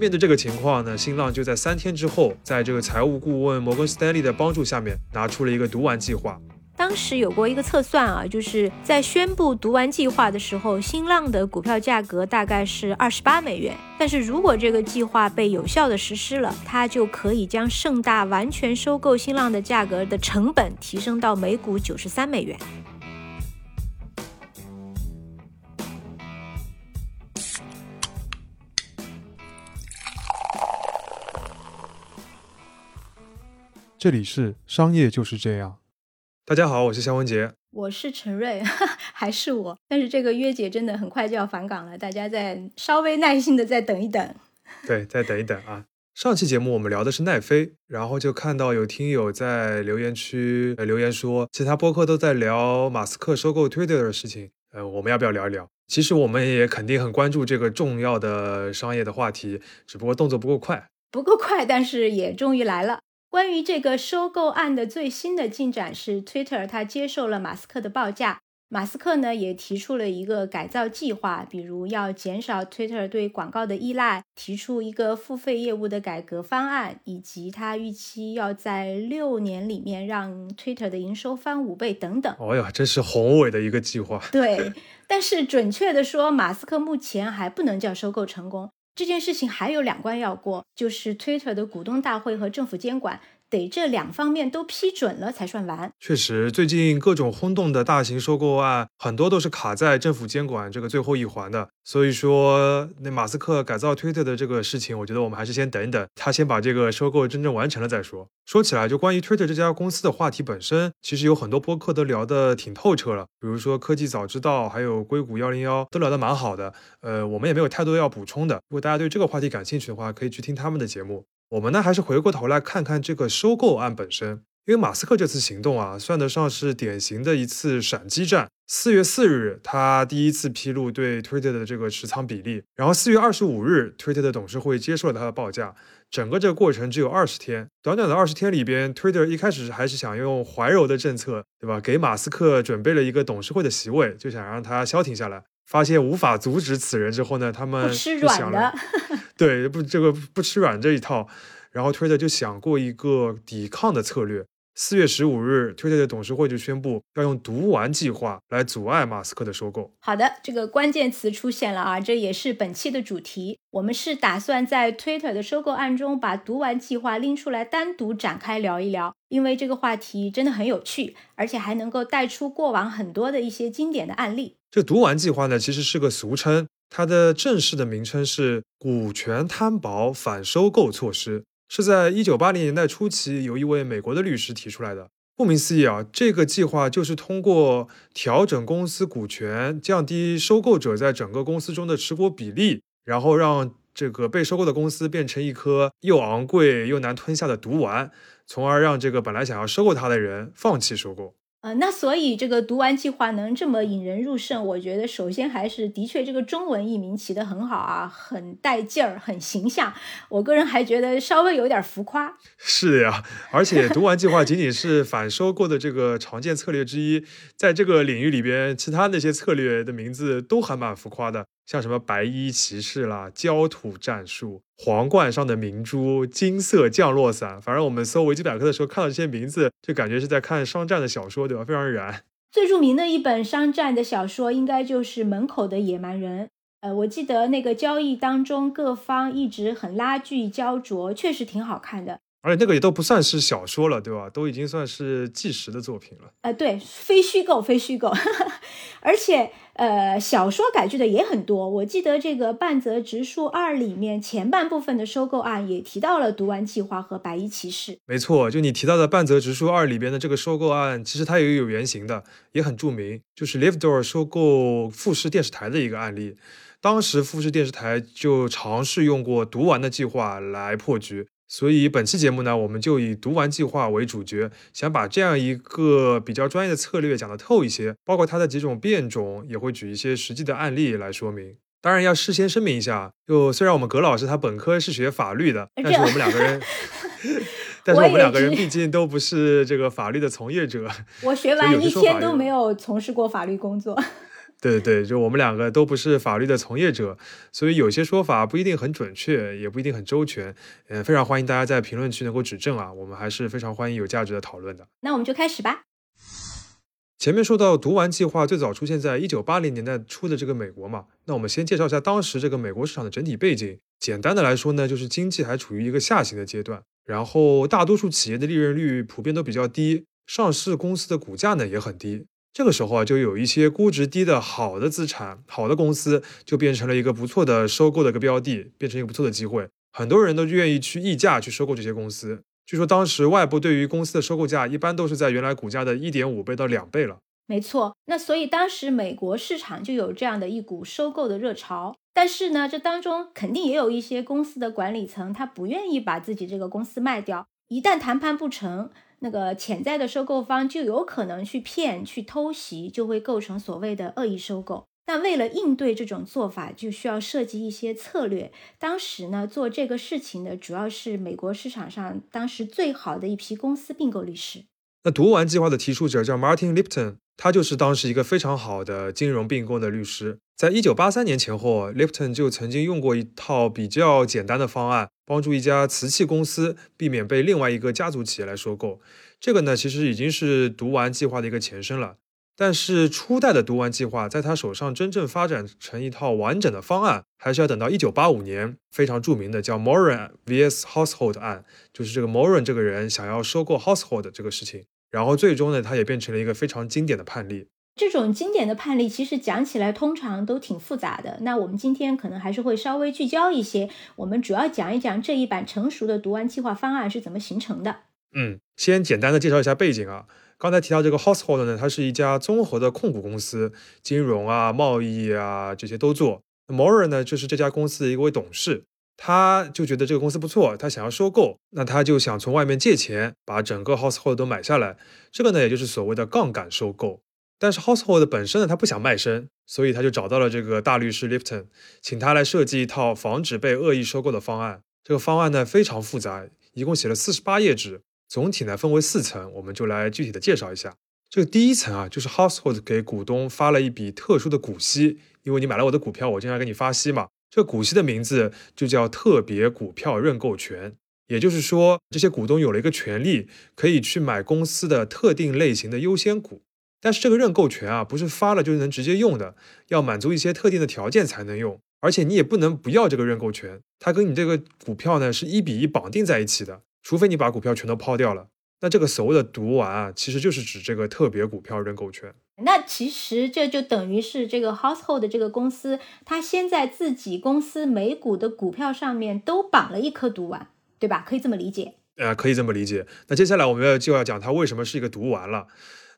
面对这个情况呢，新浪就在三天之后，在这个财务顾问摩根斯丹利的帮助下面，拿出了一个读完计划。当时有过一个测算啊，就是在宣布读完计划的时候，新浪的股票价格大概是二十八美元。但是如果这个计划被有效的实施了，它就可以将盛大完全收购新浪的价格的成本提升到每股九十三美元。这里是商业就是这样。大家好，我是肖文杰，我是陈瑞，还是我。但是这个约姐真的很快就要返岗了，大家再稍微耐心的再等一等。对，再等一等啊。上期节目我们聊的是奈飞，然后就看到有听友在留言区留言说，其他播客都在聊马斯克收购 Twitter 的事情，呃，我们要不要聊一聊？其实我们也肯定很关注这个重要的商业的话题，只不过动作不够快，不够快，但是也终于来了。关于这个收购案的最新的进展是，Twitter 它接受了马斯克的报价。马斯克呢也提出了一个改造计划，比如要减少 Twitter 对广告的依赖，提出一个付费业务的改革方案，以及他预期要在六年里面让 Twitter 的营收翻五倍等等。哦呀，真是宏伟的一个计划。对，但是准确的说，马斯克目前还不能叫收购成功。这件事情还有两关要过，就是 Twitter 的股东大会和政府监管。得这两方面都批准了才算完。确实，最近各种轰动的大型收购案，很多都是卡在政府监管这个最后一环的。所以说，那马斯克改造推特的这个事情，我觉得我们还是先等等，他先把这个收购真正完成了再说。说起来，就关于 Twitter 这家公司的话题本身，其实有很多播客都聊得挺透彻了，比如说科技早知道，还有硅谷幺零幺都聊得蛮好的。呃，我们也没有太多要补充的。如果大家对这个话题感兴趣的话，可以去听他们的节目。我们呢，还是回过头来看看这个收购案本身。因为马斯克这次行动啊，算得上是典型的一次闪击战。四月四日，他第一次披露对 Twitter 的这个持仓比例，然后四月二十五日，Twitter 的董事会接受了他的报价。整个这个过程只有二十天，短短的二十天里边，Twitter 一开始还是想用怀柔的政策，对吧？给马斯克准备了一个董事会的席位，就想让他消停下来。发现无法阻止此人之后呢，他们不吃软的，对不这个不吃软这一套，然后 Twitter 就想过一个抵抗的策略。四月十五日，Twitter 的董事会就宣布要用毒丸计划来阻碍马斯克的收购。好的，这个关键词出现了啊，这也是本期的主题。我们是打算在 Twitter 的收购案中把毒丸计划拎出来单独展开聊一聊，因为这个话题真的很有趣，而且还能够带出过往很多的一些经典的案例。这毒丸计划呢，其实是个俗称，它的正式的名称是股权摊薄反收购措施。是在一九八零年代初期，由一位美国的律师提出来的。顾名思义啊，这个计划就是通过调整公司股权，降低收购者在整个公司中的持股比例，然后让这个被收购的公司变成一颗又昂贵又难吞下的毒丸，从而让这个本来想要收购它的人放弃收购。呃，那所以这个读完计划能这么引人入胜，我觉得首先还是的确这个中文译名起得很好啊，很带劲儿，很形象。我个人还觉得稍微有点浮夸。是的呀，而且读完计划仅仅是反收购的这个常见策略之一，在这个领域里边，其他那些策略的名字都还蛮浮夸的。像什么白衣骑士啦、焦土战术、皇冠上的明珠、金色降落伞，反正我们搜维基百科的时候看到这些名字，就感觉是在看商战的小说，对吧？非常燃。最著名的一本商战的小说，应该就是《门口的野蛮人》。呃，我记得那个交易当中，各方一直很拉锯焦灼，确实挺好看的。而且那个也都不算是小说了，对吧？都已经算是纪实的作品了。呃，对，非虚构，非虚构。而且，呃，小说改剧的也很多。我记得这个半泽直树二里面前半部分的收购案也提到了读完计划和白衣骑士。没错，就你提到的半泽直树二里边的这个收购案，其实它也有原型的，也很著名，就是 Livedoor 收购富士电视台的一个案例。当时富士电视台就尝试用过读完的计划来破局。所以本期节目呢，我们就以读完计划为主角，想把这样一个比较专业的策略讲得透一些，包括它的几种变种，也会举一些实际的案例来说明。当然要事先声明一下，就虽然我们葛老师他本科是学法律的，但是我们两个人，但是我们两个人毕竟都不是这个法律的从业者，我学完一天都没有从事过法律工作。对对对，就我们两个都不是法律的从业者，所以有些说法不一定很准确，也不一定很周全。嗯，非常欢迎大家在评论区能够指正啊，我们还是非常欢迎有价值的讨论的。那我们就开始吧。前面说到毒丸计划最早出现在一九八零年代初的这个美国嘛，那我们先介绍一下当时这个美国市场的整体背景。简单的来说呢，就是经济还处于一个下行的阶段，然后大多数企业的利润率普遍都比较低，上市公司的股价呢也很低。这个时候啊，就有一些估值低的好的资产、好的公司，就变成了一个不错的收购的一个标的，变成一个不错的机会。很多人都愿意去溢价去收购这些公司。据说当时外部对于公司的收购价，一般都是在原来股价的一点五倍到两倍了。没错，那所以当时美国市场就有这样的一股收购的热潮。但是呢，这当中肯定也有一些公司的管理层，他不愿意把自己这个公司卖掉。一旦谈判不成，那个潜在的收购方就有可能去骗、去偷袭，就会构成所谓的恶意收购。那为了应对这种做法，就需要设计一些策略。当时呢，做这个事情的主要是美国市场上当时最好的一批公司并购律师。那读完计划的提出者叫 Martin Lipton，他就是当时一个非常好的金融并购的律师。在一九八三年前后，Lipton 就曾经用过一套比较简单的方案，帮助一家瓷器公司避免被另外一个家族企业来收购。这个呢，其实已经是读完计划的一个前身了。但是初代的毒丸计划在他手上真正发展成一套完整的方案，还是要等到一九八五年，非常著名的叫 Moran vs Household 案，就是这个 Moran 这个人想要收购 Household 这个事情。然后最终呢，他也变成了一个非常经典的判例。这种经典的判例其实讲起来通常都挺复杂的。那我们今天可能还是会稍微聚焦一些，我们主要讲一讲这一版成熟的读完计划方案是怎么形成的。嗯，先简单的介绍一下背景啊。刚才提到这个 Household 呢，它是一家综合的控股公司，金融啊、贸易啊这些都做。Moran 呢，就是这家公司的一位董事。他就觉得这个公司不错，他想要收购，那他就想从外面借钱把整个 household 都买下来。这个呢，也就是所谓的杠杆收购。但是 household 本身呢，他不想卖身，所以他就找到了这个大律师 Lipton，请他来设计一套防止被恶意收购的方案。这个方案呢非常复杂，一共写了四十八页纸，总体呢分为四层，我们就来具体的介绍一下。这个第一层啊，就是 household 给股东发了一笔特殊的股息，因为你买了我的股票，我经常给你发息嘛。这股息的名字就叫特别股票认购权，也就是说，这些股东有了一个权利，可以去买公司的特定类型的优先股。但是这个认购权啊，不是发了就能直接用的，要满足一些特定的条件才能用。而且你也不能不要这个认购权，它跟你这个股票呢是一比一绑定在一起的，除非你把股票全都抛掉了。那这个所谓的毒丸啊，其实就是指这个特别股票认购权。那其实这就等于是这个 household 的这个公司，它先在自己公司每股的股票上面都绑了一颗毒丸，对吧？可以这么理解？呃，可以这么理解。那接下来我们要就要讲它为什么是一个毒丸了。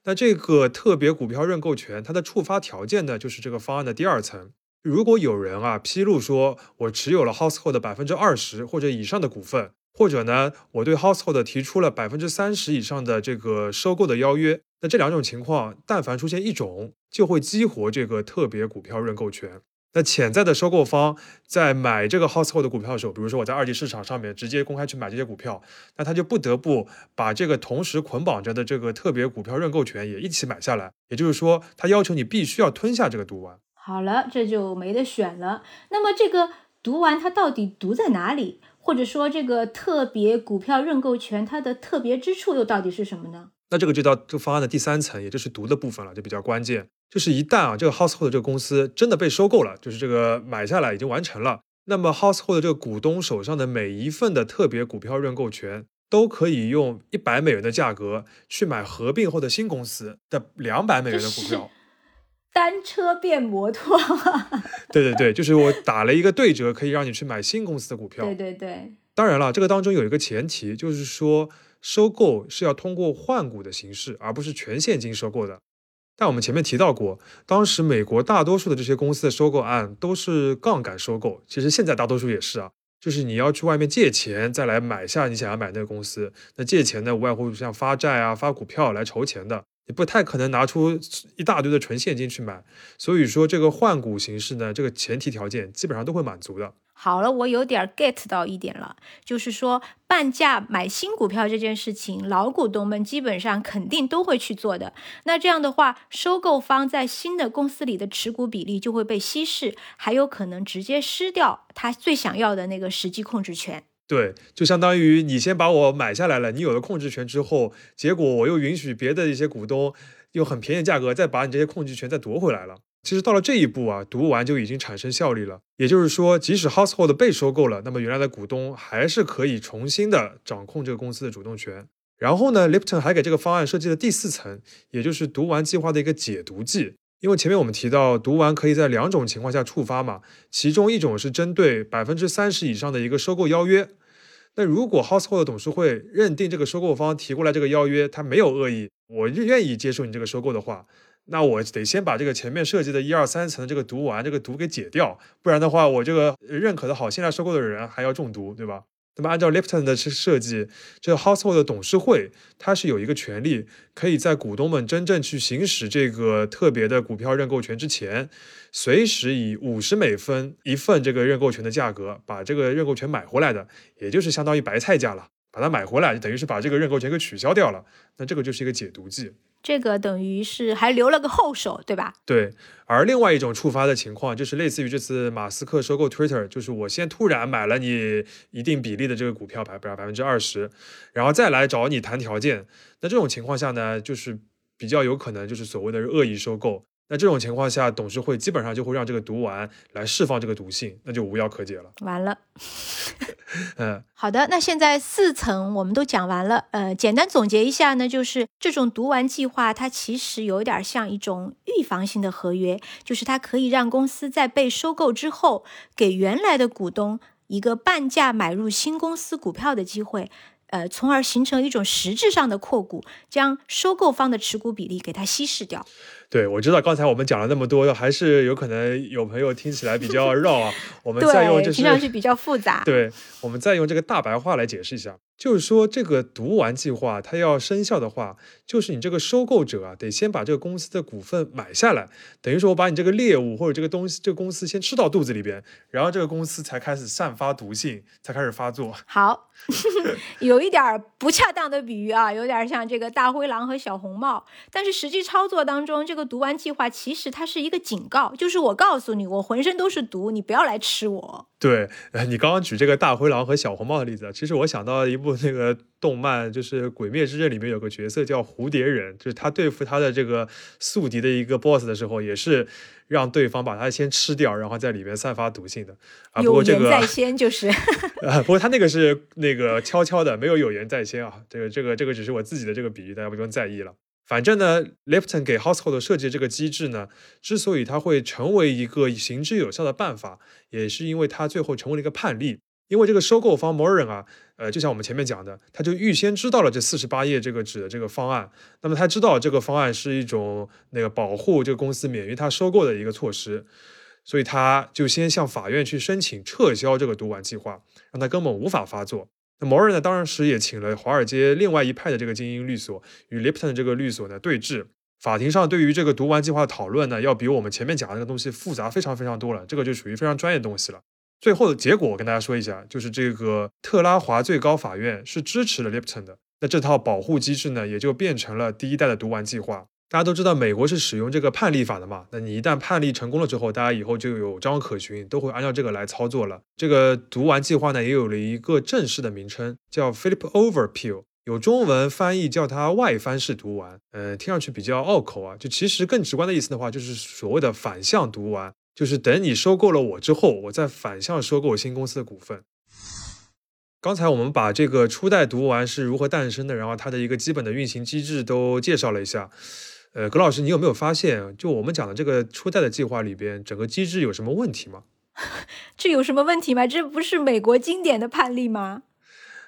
那这个特别股票认购权，它的触发条件呢，就是这个方案的第二层。如果有人啊披露说我持有了 household 的百分之二十或者以上的股份。或者呢，我对 Household 提出了百分之三十以上的这个收购的邀约，那这两种情况，但凡出现一种，就会激活这个特别股票认购权。那潜在的收购方在买这个 Household 的股票的时候，比如说我在二级市场上面直接公开去买这些股票，那他就不得不把这个同时捆绑着的这个特别股票认购权也一起买下来。也就是说，他要求你必须要吞下这个毒丸。好了，这就没得选了。那么这个毒丸它到底毒在哪里？或者说，这个特别股票认购权它的特别之处又到底是什么呢？那这个就到这个方案的第三层，也就是读的部分了，就比较关键。就是一旦啊，这个 household 这个公司真的被收购了，就是这个买下来已经完成了，那么 household 这个股东手上的每一份的特别股票认购权，都可以用一百美元的价格去买合并后的新公司的两百美元的股票。单车变摩托，对对对，就是我打了一个对折，可以让你去买新公司的股票。对对对，当然了，这个当中有一个前提，就是说收购是要通过换股的形式，而不是全现金收购的。但我们前面提到过，当时美国大多数的这些公司的收购案都是杠杆收购，其实现在大多数也是啊，就是你要去外面借钱再来买下你想要买那个公司。那借钱呢，无外乎像发债啊、发股票来筹钱的。不太可能拿出一大堆的纯现金去买，所以说这个换股形式呢，这个前提条件基本上都会满足的。好了，我有点 get 到一点了，就是说半价买新股票这件事情，老股东们基本上肯定都会去做的。那这样的话，收购方在新的公司里的持股比例就会被稀释，还有可能直接失掉他最想要的那个实际控制权。对，就相当于你先把我买下来了，你有了控制权之后，结果我又允许别的一些股东用很便宜的价格再把你这些控制权再夺回来了。其实到了这一步啊，读完就已经产生效力了。也就是说，即使 Household 被收购了，那么原来的股东还是可以重新的掌控这个公司的主动权。然后呢，Lipton 还给这个方案设计了第四层，也就是读完计划的一个解读剂。因为前面我们提到，读完可以在两种情况下触发嘛，其中一种是针对百分之三十以上的一个收购邀约。那如果 Household 董事会认定这个收购方提过来这个邀约，他没有恶意，我愿意接受你这个收购的话。那我得先把这个前面设计的一二三层的这个毒丸这个毒给解掉，不然的话，我这个认可的好，现在收购的人还要中毒，对吧？那么按照 Lipton 的设计，这个 Household 的董事会它是有一个权利，可以在股东们真正去行使这个特别的股票认购权之前，随时以五十美分一份这个认购权的价格把这个认购权买回来的，也就是相当于白菜价了，把它买回来，就等于是把这个认购权给取消掉了。那这个就是一个解毒剂。这个等于是还留了个后手，对吧？对。而另外一种触发的情况，就是类似于这次马斯克收购 Twitter，就是我先突然买了你一定比例的这个股票，百百百分之二十，然后再来找你谈条件。那这种情况下呢，就是比较有可能就是所谓的恶意收购。那这种情况下，董事会基本上就会让这个毒丸来释放这个毒性，那就无药可解了。完了。嗯，好的，那现在四层我们都讲完了。呃，简单总结一下呢，就是这种毒丸计划，它其实有点像一种预防性的合约，就是它可以让公司在被收购之后，给原来的股东一个半价买入新公司股票的机会。呃，从而形成一种实质上的扩股，将收购方的持股比例给它稀释掉。对，我知道刚才我们讲了那么多，还是有可能有朋友听起来比较绕啊。我们再用就是听上去比较复杂。对，我们再用这个大白话来解释一下。就是说，这个读完计划它要生效的话，就是你这个收购者啊，得先把这个公司的股份买下来，等于说我把你这个猎物或者这个东西，这个公司先吃到肚子里边，然后这个公司才开始散发毒性，才开始发作。好，有一点不恰当的比喻啊，有点像这个大灰狼和小红帽，但是实际操作当中，这个读完计划其实它是一个警告，就是我告诉你，我浑身都是毒，你不要来吃我。对，你刚刚举这个大灰狼和小红帽的例子，其实我想到一部那个动漫，就是《鬼灭之刃》里面有个角色叫蝴蝶忍，就是他对付他的这个宿敌的一个 boss 的时候，也是让对方把他先吃掉，然后在里面散发毒性的。啊，不过这个在先就是，啊，不过他那个是那个悄悄的，没有有言在先啊。这个这个这个只是我自己的这个比喻，大家不用在意了。反正呢，Lipton 给 Household 设计这个机制呢，之所以它会成为一个行之有效的办法，也是因为它最后成为了一个判例。因为这个收购方 Moran 啊，呃，就像我们前面讲的，他就预先知道了这四十八页这个纸的这个方案，那么他知道这个方案是一种那个保护这个公司免于他收购的一个措施，所以他就先向法院去申请撤销这个读完计划，让他根本无法发作。那摩尔呢，当时也请了华尔街另外一派的这个精英律所与 Lipton 这个律所呢对峙。法庭上对于这个读完计划的讨论呢，要比我们前面讲的那个东西复杂非常非常多了。这个就属于非常专业的东西了。最后的结果我跟大家说一下，就是这个特拉华最高法院是支持了 Lipton 的。那这套保护机制呢，也就变成了第一代的读完计划。大家都知道美国是使用这个判例法的嘛？那你一旦判例成功了之后，大家以后就有章可循，都会按照这个来操作了。这个读完计划呢，也有了一个正式的名称，叫 Flip Over Appeal，有中文翻译叫它外翻式读完。嗯，听上去比较拗口啊。就其实更直观的意思的话，就是所谓的反向读完，就是等你收购了我之后，我再反向收购新公司的股份。刚才我们把这个初代读完是如何诞生的，然后它的一个基本的运行机制都介绍了一下。呃，葛老师，你有没有发现，就我们讲的这个初代的计划里边，整个机制有什么问题吗？这有什么问题吗？这不是美国经典的判例吗？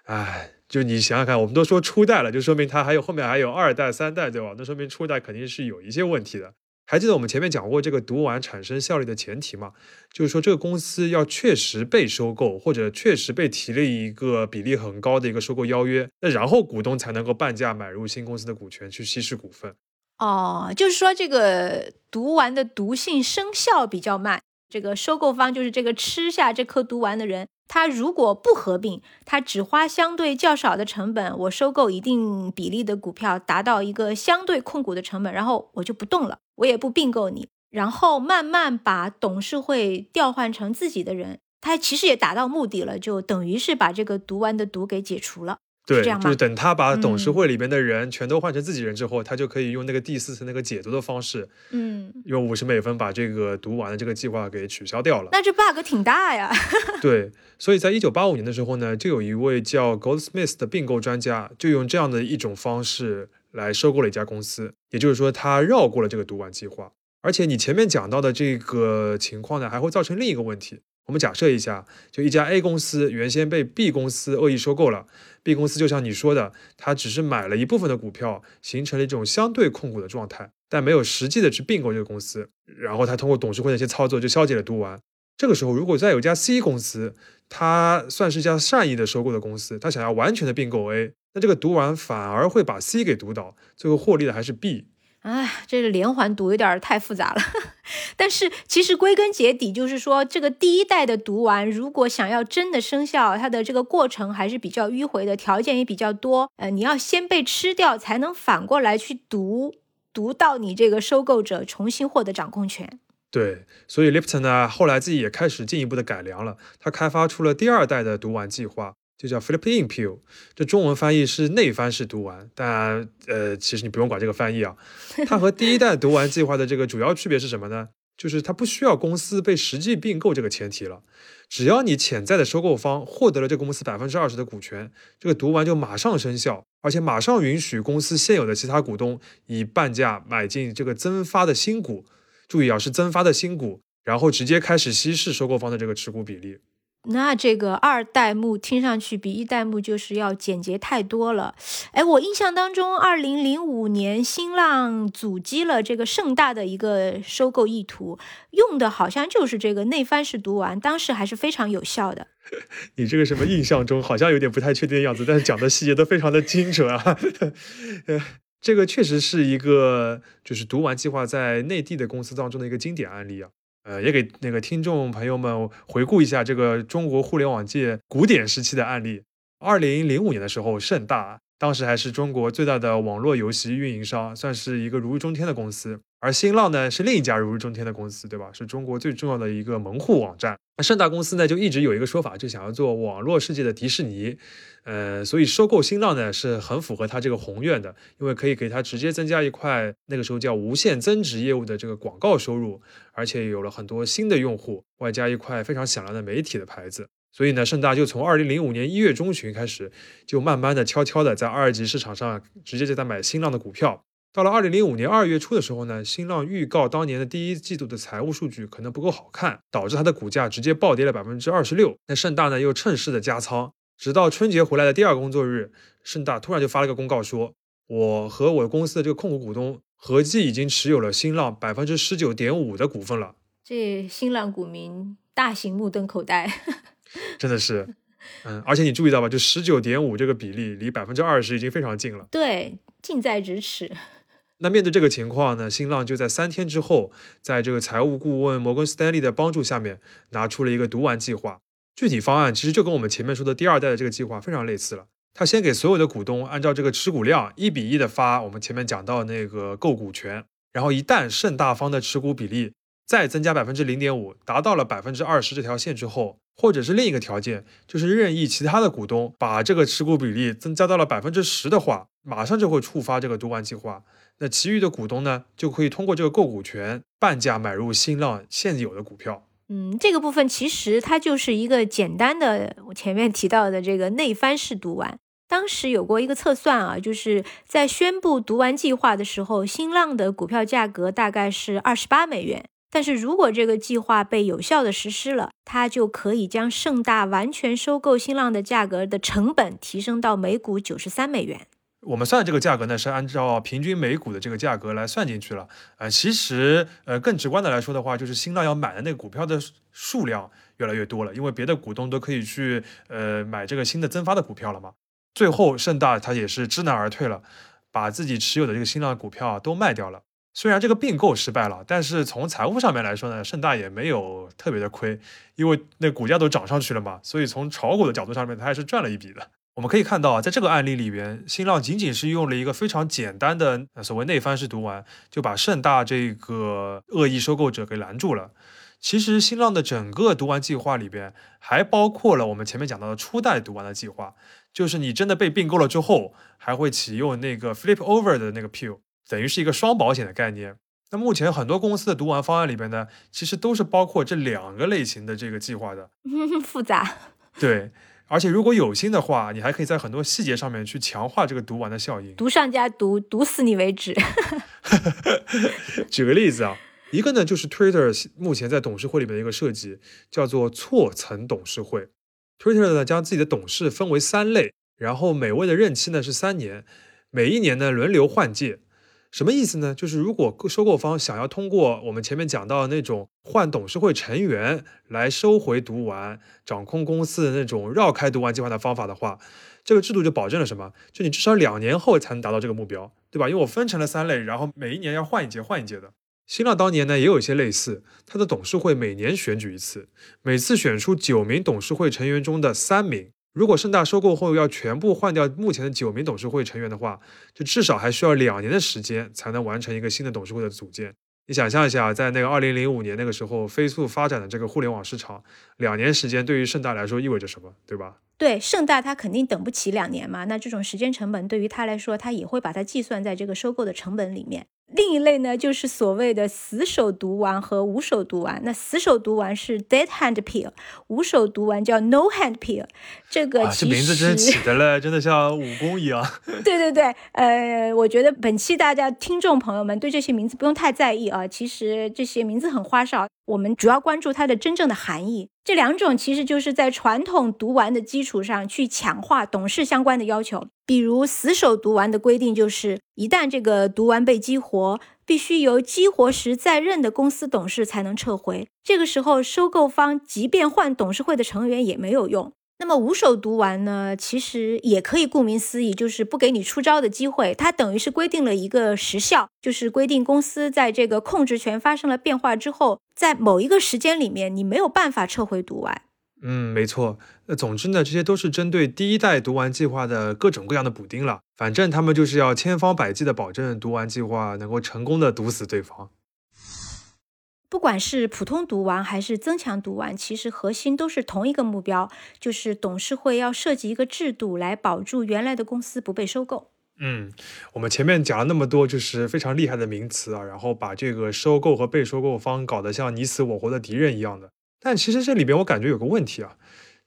哎，就你想想看，我们都说初代了，就说明它还有后面还有二代、三代，对吧？那说明初代肯定是有一些问题的。还记得我们前面讲过这个读完产生效力的前提吗？就是说这个公司要确实被收购，或者确实被提了一个比例很高的一个收购邀约，那然后股东才能够半价买入新公司的股权去稀释股份。哦，就是说这个毒丸的毒性生效比较慢，这个收购方就是这个吃下这颗毒丸的人，他如果不合并，他只花相对较少的成本，我收购一定比例的股票，达到一个相对控股的成本，然后我就不动了，我也不并购你，然后慢慢把董事会调换成自己的人，他其实也达到目的了，就等于是把这个毒丸的毒给解除了。对，这样吗就是等他把董事嗯会里边的人全都换成自己人之后，他就可以用那个第四层那个解读的方式，嗯，用五十美分把这个读完的这个计划给取消掉了。那这 bug 挺大呀。对，所以在一九八五年的时候呢，就有一位叫 Goldsmith 的并购专家，就用这样的一种方式来收购了一家公司，也就是说，他绕过了这个读完计划。而且你前面讲到的这个情况呢，还会造成另一个问题。我们假设一下，就一家 A 公司原先被 B 公司恶意收购了，B 公司就像你说的，它只是买了一部分的股票，形成了一种相对控股的状态，但没有实际的去并购这个公司。然后他通过董事会的一些操作，就消解了毒丸。这个时候，如果再有一家 C 公司，它算是一家善意的收购的公司，它想要完全的并购 A，那这个毒丸反而会把 C 给毒倒，最后获利的还是 B。哎，这个连环毒有点太复杂了。但是其实归根结底就是说，这个第一代的毒丸，如果想要真的生效，它的这个过程还是比较迂回的，条件也比较多。呃，你要先被吃掉，才能反过来去毒，毒到你这个收购者重新获得掌控权。对，所以 Lipton 呢，后来自己也开始进一步的改良了，他开发出了第二代的毒丸计划，就叫 Flip-in Pill，这中文翻译是内翻式毒丸，但呃，其实你不用管这个翻译啊。它和第一代毒丸计划的这个主要区别是什么呢？就是它不需要公司被实际并购这个前提了，只要你潜在的收购方获得了这个公司百分之二十的股权，这个毒丸就马上生效，而且马上允许公司现有的其他股东以半价买进这个增发的新股。注意啊，是增发的新股，然后直接开始稀释收购方的这个持股比例。那这个二代目听上去比一代目就是要简洁太多了。哎，我印象当中，二零零五年新浪阻击了这个盛大的一个收购意图，用的好像就是这个内翻式读完，当时还是非常有效的。你这个什么印象中好像有点不太确定的样子，但是讲的细节都非常的精准啊。呃，这个确实是一个就是读完计划在内地的公司当中的一个经典案例啊。呃，也给那个听众朋友们回顾一下这个中国互联网界古典时期的案例。二零零五年的时候，盛大当时还是中国最大的网络游戏运营商，算是一个如日中天的公司。而新浪呢，是另一家如日中天的公司，对吧？是中国最重要的一个门户网站。那盛大公司呢，就一直有一个说法，就想要做网络世界的迪士尼。呃，所以收购新浪呢，是很符合他这个宏愿的，因为可以给他直接增加一块那个时候叫无限增值业务的这个广告收入，而且有了很多新的用户，外加一块非常响亮的媒体的牌子。所以呢，盛大就从二零零五年一月中旬开始，就慢慢的、悄悄的在二级市场上直接就在买新浪的股票。到了二零零五年二月初的时候呢，新浪预告当年的第一季度的财务数据可能不够好看，导致它的股价直接暴跌了百分之二十六。那盛大呢又趁势的加仓，直到春节回来的第二个工作日，盛大突然就发了个公告说，我和我公司的这个控股股东合计已经持有了新浪百分之十九点五的股份了。这新浪股民大型目瞪口呆。真的是，嗯，而且你注意到吧，就十九点五这个比例离百分之二十已经非常近了。对，近在咫尺。那面对这个情况呢，新浪就在三天之后，在这个财务顾问摩根斯丹利的帮助下面，拿出了一个读完计划。具体方案其实就跟我们前面说的第二代的这个计划非常类似了。他先给所有的股东按照这个持股量一比一的发我们前面讲到那个购股权，然后一旦盛大方的持股比例再增加百分之零点五，达到了百分之二十这条线之后，或者是另一个条件，就是任意其他的股东把这个持股比例增加到了百分之十的话，马上就会触发这个读完计划。那其余的股东呢，就可以通过这个购股权半价买入新浪现有的股票。嗯，这个部分其实它就是一个简单的，我前面提到的这个内翻式读完。当时有过一个测算啊，就是在宣布读完计划的时候，新浪的股票价格大概是二十八美元。但是如果这个计划被有效的实施了，它就可以将盛大完全收购新浪的价格的成本提升到每股九十三美元。我们算的这个价格呢，是按照平均每股的这个价格来算进去了。呃，其实呃更直观的来说的话，就是新浪要买的那股票的数量越来越多了，因为别的股东都可以去呃买这个新的增发的股票了嘛。最后盛大它也是知难而退了，把自己持有的这个新浪股票都卖掉了。虽然这个并购失败了，但是从财务上面来说呢，盛大也没有特别的亏，因为那股价都涨上去了嘛，所以从炒股的角度上面，它还是赚了一笔的。我们可以看到啊，在这个案例里边，新浪仅仅是用了一个非常简单的所谓内翻式读完，就把盛大这个恶意收购者给拦住了。其实新浪的整个读完计划里边，还包括了我们前面讲到的初代读完的计划，就是你真的被并购了之后，还会启用那个 flip over 的那个 pill。等于是一个双保险的概念。那目前很多公司的读完方案里边呢，其实都是包括这两个类型的这个计划的。复杂。对，而且如果有心的话，你还可以在很多细节上面去强化这个读完的效应。读上加读，读死你为止。举个例子啊，一个呢就是 Twitter 目前在董事会里面的一个设计，叫做错层董事会。Twitter 呢将自己的董事分为三类，然后每位的任期呢是三年，每一年呢轮流换届。什么意思呢？就是如果收购方想要通过我们前面讲到的那种换董事会成员来收回读完、掌控公司的那种绕开读完计划的方法的话，这个制度就保证了什么？就你至少两年后才能达到这个目标，对吧？因为我分成了三类，然后每一年要换一届、换一届的。新浪当年呢也有一些类似，它的董事会每年选举一次，每次选出九名董事会成员中的三名。如果盛大收购后要全部换掉目前的九名董事会成员的话，就至少还需要两年的时间才能完成一个新的董事会的组建。你想象一下，在那个二零零五年那个时候飞速发展的这个互联网市场，两年时间对于盛大来说意味着什么，对吧？对，盛大他肯定等不起两年嘛，那这种时间成本对于他来说，他也会把它计算在这个收购的成本里面。另一类呢，就是所谓的死手读完和无手读完。那死手读完是 dead hand pill，无手读完叫 no hand pill。这个这名字真起的嘞，真的像武功一样。对对对，呃，我觉得本期大家听众朋友们对这些名字不用太在意啊，其实这些名字很花哨。我们主要关注它的真正的含义。这两种其实就是在传统读完的基础上去强化董事相关的要求。比如死守读完的规定就是，一旦这个读完被激活，必须由激活时在任的公司董事才能撤回。这个时候，收购方即便换董事会的成员也没有用。那么无手读完呢？其实也可以，顾名思义，就是不给你出招的机会。它等于是规定了一个时效，就是规定公司在这个控制权发生了变化之后，在某一个时间里面，你没有办法撤回读完。嗯，没错。那总之呢，这些都是针对第一代读完计划的各种各样的补丁了。反正他们就是要千方百计的保证读完计划能够成功的毒死对方。不管是普通读完还是增强读完，其实核心都是同一个目标，就是董事会要设计一个制度来保住原来的公司不被收购。嗯，我们前面讲了那么多，就是非常厉害的名词啊，然后把这个收购和被收购方搞得像你死我活的敌人一样的。但其实这里边我感觉有个问题啊，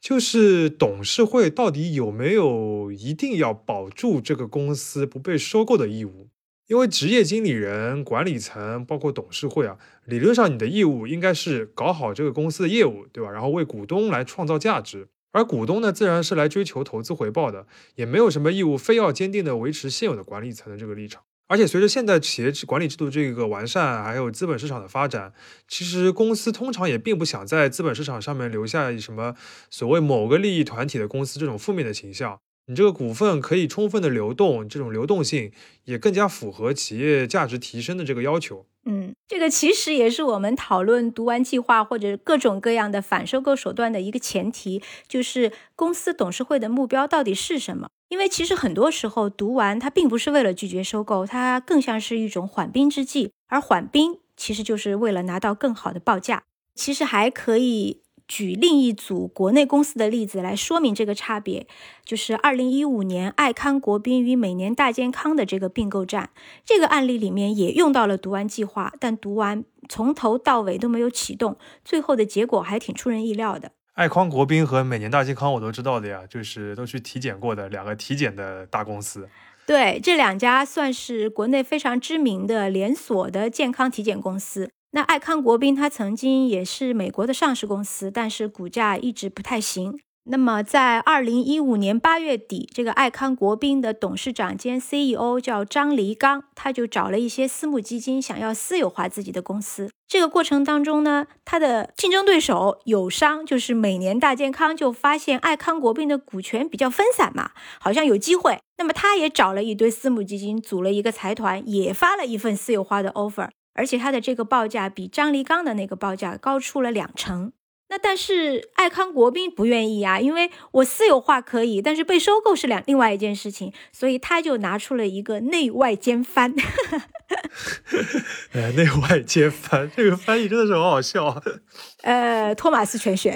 就是董事会到底有没有一定要保住这个公司不被收购的义务？因为职业经理人、管理层，包括董事会啊，理论上你的义务应该是搞好这个公司的业务，对吧？然后为股东来创造价值，而股东呢，自然是来追求投资回报的，也没有什么义务非要坚定的维持现有的管理层的这个立场。而且随着现在企业管理制度这个完善，还有资本市场的发展，其实公司通常也并不想在资本市场上面留下什么所谓某个利益团体的公司这种负面的形象。你这个股份可以充分的流动，这种流动性也更加符合企业价值提升的这个要求。嗯，这个其实也是我们讨论读完计划或者各种各样的反收购手段的一个前提，就是公司董事会的目标到底是什么？因为其实很多时候读完它并不是为了拒绝收购，它更像是一种缓兵之计，而缓兵其实就是为了拿到更好的报价。其实还可以。举另一组国内公司的例子来说明这个差别，就是二零一五年爱康国宾与每年大健康的这个并购战。这个案例里面也用到了读完计划，但读完从头到尾都没有启动，最后的结果还挺出人意料的。爱康国宾和每年大健康我都知道的呀，就是都去体检过的两个体检的大公司。对，这两家算是国内非常知名的连锁的健康体检公司。那爱康国宾它曾经也是美国的上市公司，但是股价一直不太行。那么，在二零一五年八月底，这个爱康国宾的董事长兼 CEO 叫张黎刚，他就找了一些私募基金，想要私有化自己的公司。这个过程当中呢，他的竞争对手友商就是每年大健康，就发现爱康国宾的股权比较分散嘛，好像有机会。那么，他也找了一堆私募基金，组了一个财团，也发了一份私有化的 offer，而且他的这个报价比张黎刚的那个报价高出了两成。那但是爱康国宾不愿意啊，因为我私有化可以，但是被收购是两另外一件事情，所以他就拿出了一个内外兼翻。哎，内外兼翻这个翻译真的是很好笑。呃，托马斯全选。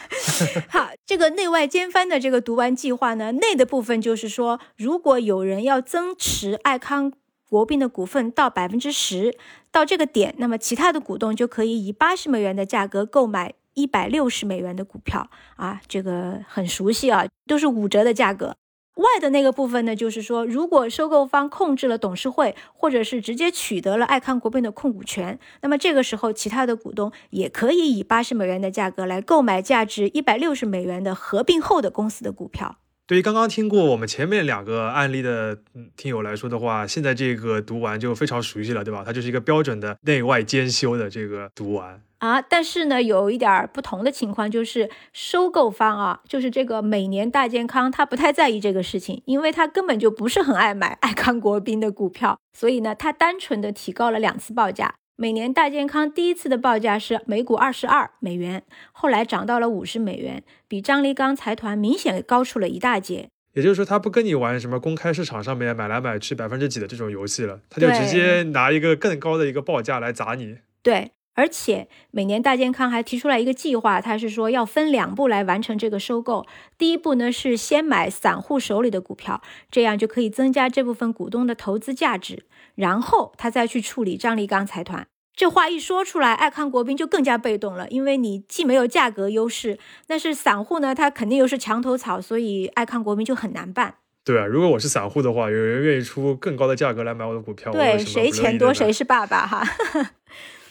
好，这个内外兼翻的这个读完计划呢，内的部分就是说，如果有人要增持爱康国宾的股份到百分之十，到这个点，那么其他的股东就可以以八十美元的价格购买。一百六十美元的股票啊，这个很熟悉啊，都是五折的价格。外的那个部分呢，就是说，如果收购方控制了董事会，或者是直接取得了爱康国宾的控股权，那么这个时候，其他的股东也可以以八十美元的价格来购买价值一百六十美元的合并后的公司的股票。对于刚刚听过我们前面两个案例的听友来说的话，现在这个读完就非常熟悉了，对吧？它就是一个标准的内外兼修的这个读完。啊，但是呢，有一点不同的情况就是，收购方啊，就是这个每年大健康，他不太在意这个事情，因为他根本就不是很爱买爱康国宾的股票，所以呢，他单纯的提高了两次报价。每年大健康第一次的报价是每股二十二美元，后来涨到了五十美元，比张立刚财团明显高出了一大截。也就是说，他不跟你玩什么公开市场上面买来买去百分之几的这种游戏了，他就直接拿一个更高的一个报价来砸你。对。而且每年大健康还提出来一个计划，他是说要分两步来完成这个收购。第一步呢是先买散户手里的股票，这样就可以增加这部分股东的投资价值。然后他再去处理张立刚财团。这话一说出来，爱康国宾就更加被动了，因为你既没有价格优势，但是散户呢，他肯定又是墙头草，所以爱康国宾就很难办。对啊，如果我是散户的话，有人愿意出更高的价格来买我的股票，对，谁钱多谁是爸爸哈。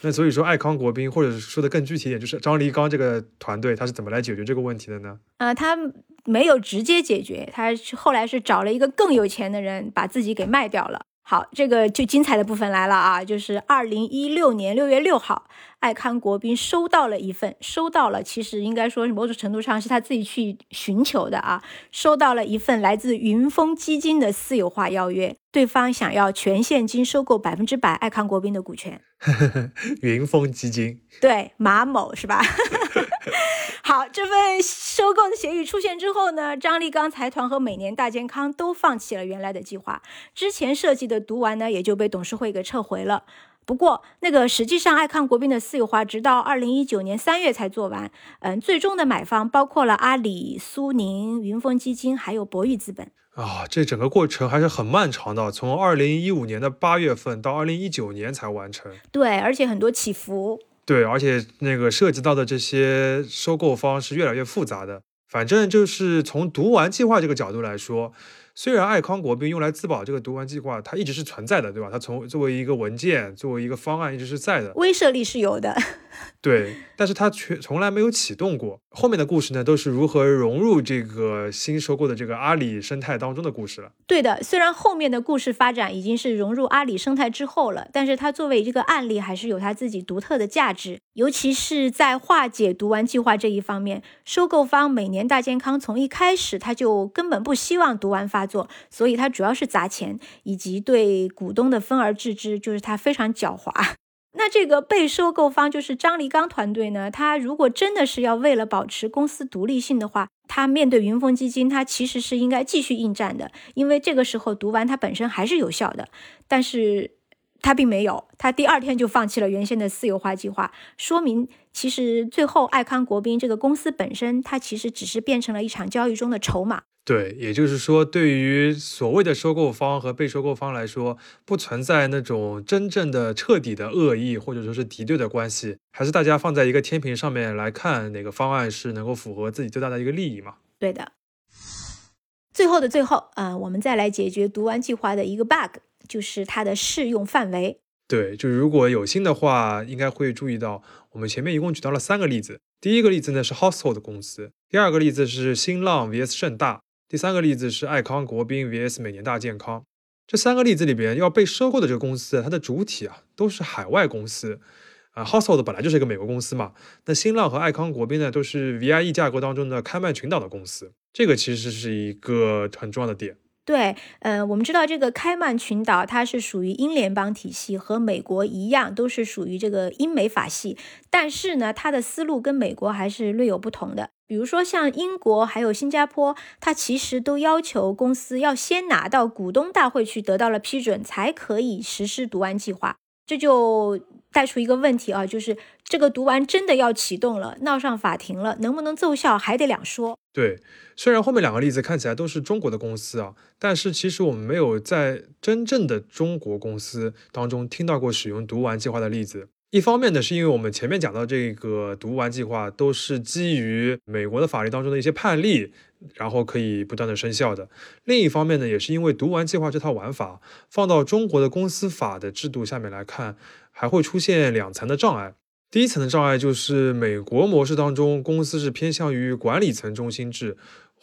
那所以说，爱康国宾，或者是说的更具体一点，就是张立刚这个团队，他是怎么来解决这个问题的呢？呃，他没有直接解决，他后来是找了一个更有钱的人，把自己给卖掉了。好，这个就精彩的部分来了啊！就是二零一六年六月六号，爱康国宾收到了一份，收到了，其实应该说是某种程度上是他自己去寻求的啊，收到了一份来自云峰基金的私有化邀约，对方想要全现金收购百分之百爱康国宾的股权。云峰基金，对马某是吧？好，这份收购的协议出现之后呢，张立刚财团和每年大健康都放弃了原来的计划，之前设计的读完呢也就被董事会给撤回了。不过，那个实际上爱康国宾的私有化直到二零一九年三月才做完。嗯，最终的买方包括了阿里、苏宁、云峰基金，还有博裕资本。啊，这整个过程还是很漫长的，从二零一五年的八月份到二零一九年才完成。对，而且很多起伏。对，而且那个涉及到的这些收购方是越来越复杂的。反正就是从毒丸计划这个角度来说。虽然爱康国宾用来自保这个毒丸计划，它一直是存在的，对吧？它从作为一个文件，作为一个方案，一直是在的，威慑力是有的。对，但是它却从来没有启动过。后面的故事呢，都是如何融入这个新收购的这个阿里生态当中的故事了。对的，虽然后面的故事发展已经是融入阿里生态之后了，但是它作为这个案例，还是有它自己独特的价值。尤其是在化解读完计划这一方面，收购方每年大健康从一开始他就根本不希望读完发。作，所以他主要是砸钱，以及对股东的分而治之，就是他非常狡猾。那这个被收购方就是张立刚团队呢，他如果真的是要为了保持公司独立性的话，他面对云峰基金，他其实是应该继续应战的，因为这个时候读完它本身还是有效的，但是他并没有，他第二天就放弃了原先的私有化计划，说明其实最后爱康国宾这个公司本身，它其实只是变成了一场交易中的筹码。对，也就是说，对于所谓的收购方和被收购方来说，不存在那种真正的彻底的恶意或者说是敌对的关系，还是大家放在一个天平上面来看哪个方案是能够符合自己最大的一个利益嘛？对的。最后的最后，啊，我们再来解决读完计划的一个 bug，就是它的适用范围。对，就是如果有心的话，应该会注意到，我们前面一共举到了三个例子。第一个例子呢是 Household 公司，第二个例子是新浪 vs 盛大，第三个例子是爱康国宾 vs 每年大健康。这三个例子里边要被收购的这个公司，它的主体啊都是海外公司。啊，Household 本来就是一个美国公司嘛，那新浪和爱康国宾呢都是 VIE 架构当中的开曼群岛的公司，这个其实是一个很重要的点。对，呃，我们知道这个开曼群岛它是属于英联邦体系，和美国一样都是属于这个英美法系，但是呢，它的思路跟美国还是略有不同的。比如说像英国还有新加坡，它其实都要求公司要先拿到股东大会去得到了批准，才可以实施读完计划，这就。带出一个问题啊，就是这个读完真的要启动了，闹上法庭了，能不能奏效还得两说。对，虽然后面两个例子看起来都是中国的公司啊，但是其实我们没有在真正的中国公司当中听到过使用读完计划的例子。一方面呢，是因为我们前面讲到这个读完计划都是基于美国的法律当中的一些判例，然后可以不断的生效的。另一方面呢，也是因为读完计划这套玩法放到中国的公司法的制度下面来看。还会出现两层的障碍。第一层的障碍就是美国模式当中，公司是偏向于管理层中心制。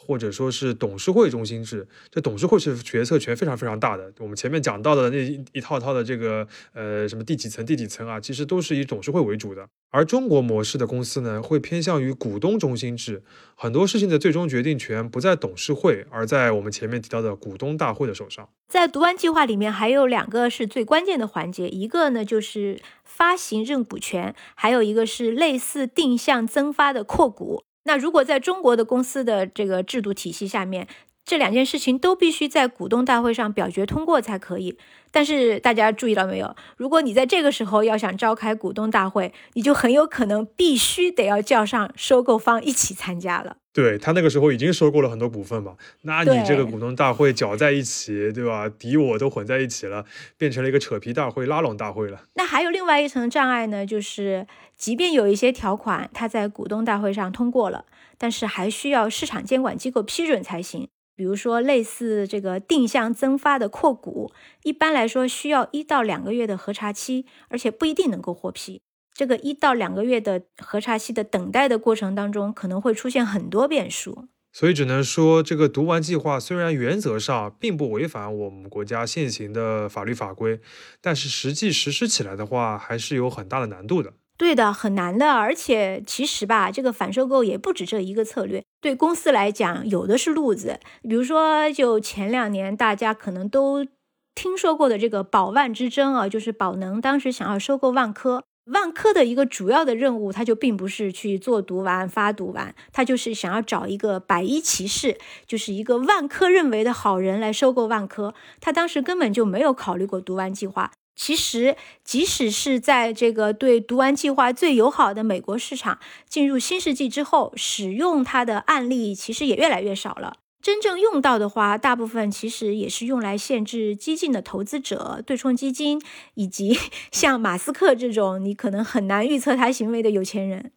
或者说是董事会中心制，这董事会是决策权非常非常大的。我们前面讲到的那一一套套的这个呃什么第几层第几层啊，其实都是以董事会为主的。而中国模式的公司呢，会偏向于股东中心制，很多事情的最终决定权不在董事会，而在我们前面提到的股东大会的手上。在读完计划里面，还有两个是最关键的环节，一个呢就是发行认股权，还有一个是类似定向增发的扩股。那如果在中国的公司的这个制度体系下面，这两件事情都必须在股东大会上表决通过才可以。但是大家注意到没有？如果你在这个时候要想召开股东大会，你就很有可能必须得要叫上收购方一起参加了。对他那个时候已经收购了很多股份嘛，那你这个股东大会搅在一起，对吧？敌我都混在一起了，变成了一个扯皮大会、拉拢大会了。那还有另外一层障碍呢，就是即便有一些条款它在股东大会上通过了，但是还需要市场监管机构批准才行。比如说类似这个定向增发的扩股，一般来说需要一到两个月的核查期，而且不一定能够获批。这个一到两个月的核查期的等待的过程当中，可能会出现很多变数，所以只能说，这个读完计划虽然原则上并不违反我们国家现行的法律法规，但是实际实施起来的话，还是有很大的难度的。对的，很难的。而且其实吧，这个反收购也不止这一个策略，对公司来讲，有的是路子。比如说，就前两年大家可能都听说过的这个宝万之争啊，就是宝能当时想要收购万科。万科的一个主要的任务，它就并不是去做毒丸、发毒丸，它就是想要找一个白衣骑士，就是一个万科认为的好人来收购万科。他当时根本就没有考虑过毒丸计划。其实，即使是在这个对毒丸计划最友好的美国市场进入新世纪之后，使用它的案例其实也越来越少了。真正用到的话，大部分其实也是用来限制激进的投资者、对冲基金，以及 像马斯克这种你可能很难预测他行为的有钱人。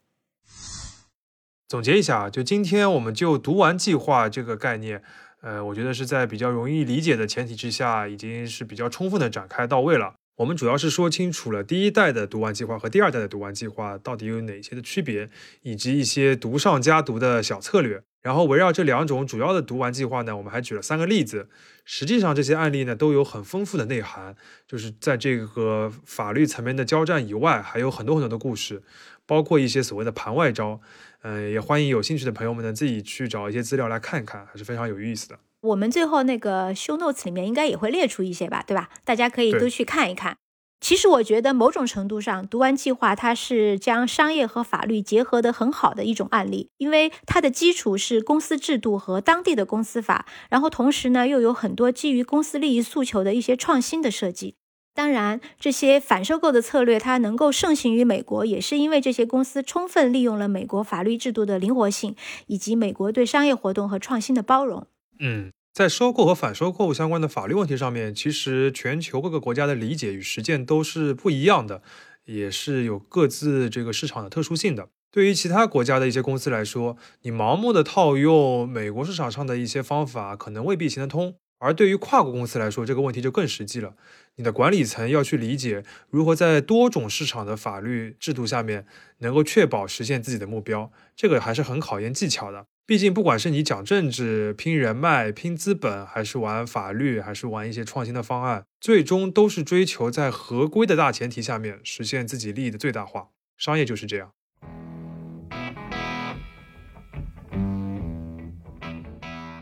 总结一下，就今天我们就读完计划这个概念，呃，我觉得是在比较容易理解的前提之下，已经是比较充分的展开到位了。我们主要是说清楚了第一代的读完计划和第二代的读完计划到底有哪些的区别，以及一些读上加读的小策略。然后围绕这两种主要的读完计划呢，我们还举了三个例子。实际上这些案例呢都有很丰富的内涵，就是在这个法律层面的交战以外，还有很多很多的故事，包括一些所谓的盘外招。嗯，也欢迎有兴趣的朋友们呢自己去找一些资料来看看，还是非常有意思的。我们最后那个 show notes 里面应该也会列出一些吧，对吧？大家可以都去看一看。其实我觉得某种程度上，读完计划它是将商业和法律结合的很好的一种案例，因为它的基础是公司制度和当地的公司法，然后同时呢又有很多基于公司利益诉求的一些创新的设计。当然，这些反收购的策略它能够盛行于美国，也是因为这些公司充分利用了美国法律制度的灵活性，以及美国对商业活动和创新的包容。嗯。在收购和反收购相关的法律问题上面，其实全球各个国家的理解与实践都是不一样的，也是有各自这个市场的特殊性的。对于其他国家的一些公司来说，你盲目的套用美国市场上的一些方法，可能未必行得通。而对于跨国公司来说，这个问题就更实际了。你的管理层要去理解如何在多种市场的法律制度下面能够确保实现自己的目标，这个还是很考验技巧的。毕竟，不管是你讲政治、拼人脉、拼资本，还是玩法律，还是玩一些创新的方案，最终都是追求在合规的大前提下面实现自己利益的最大化。商业就是这样。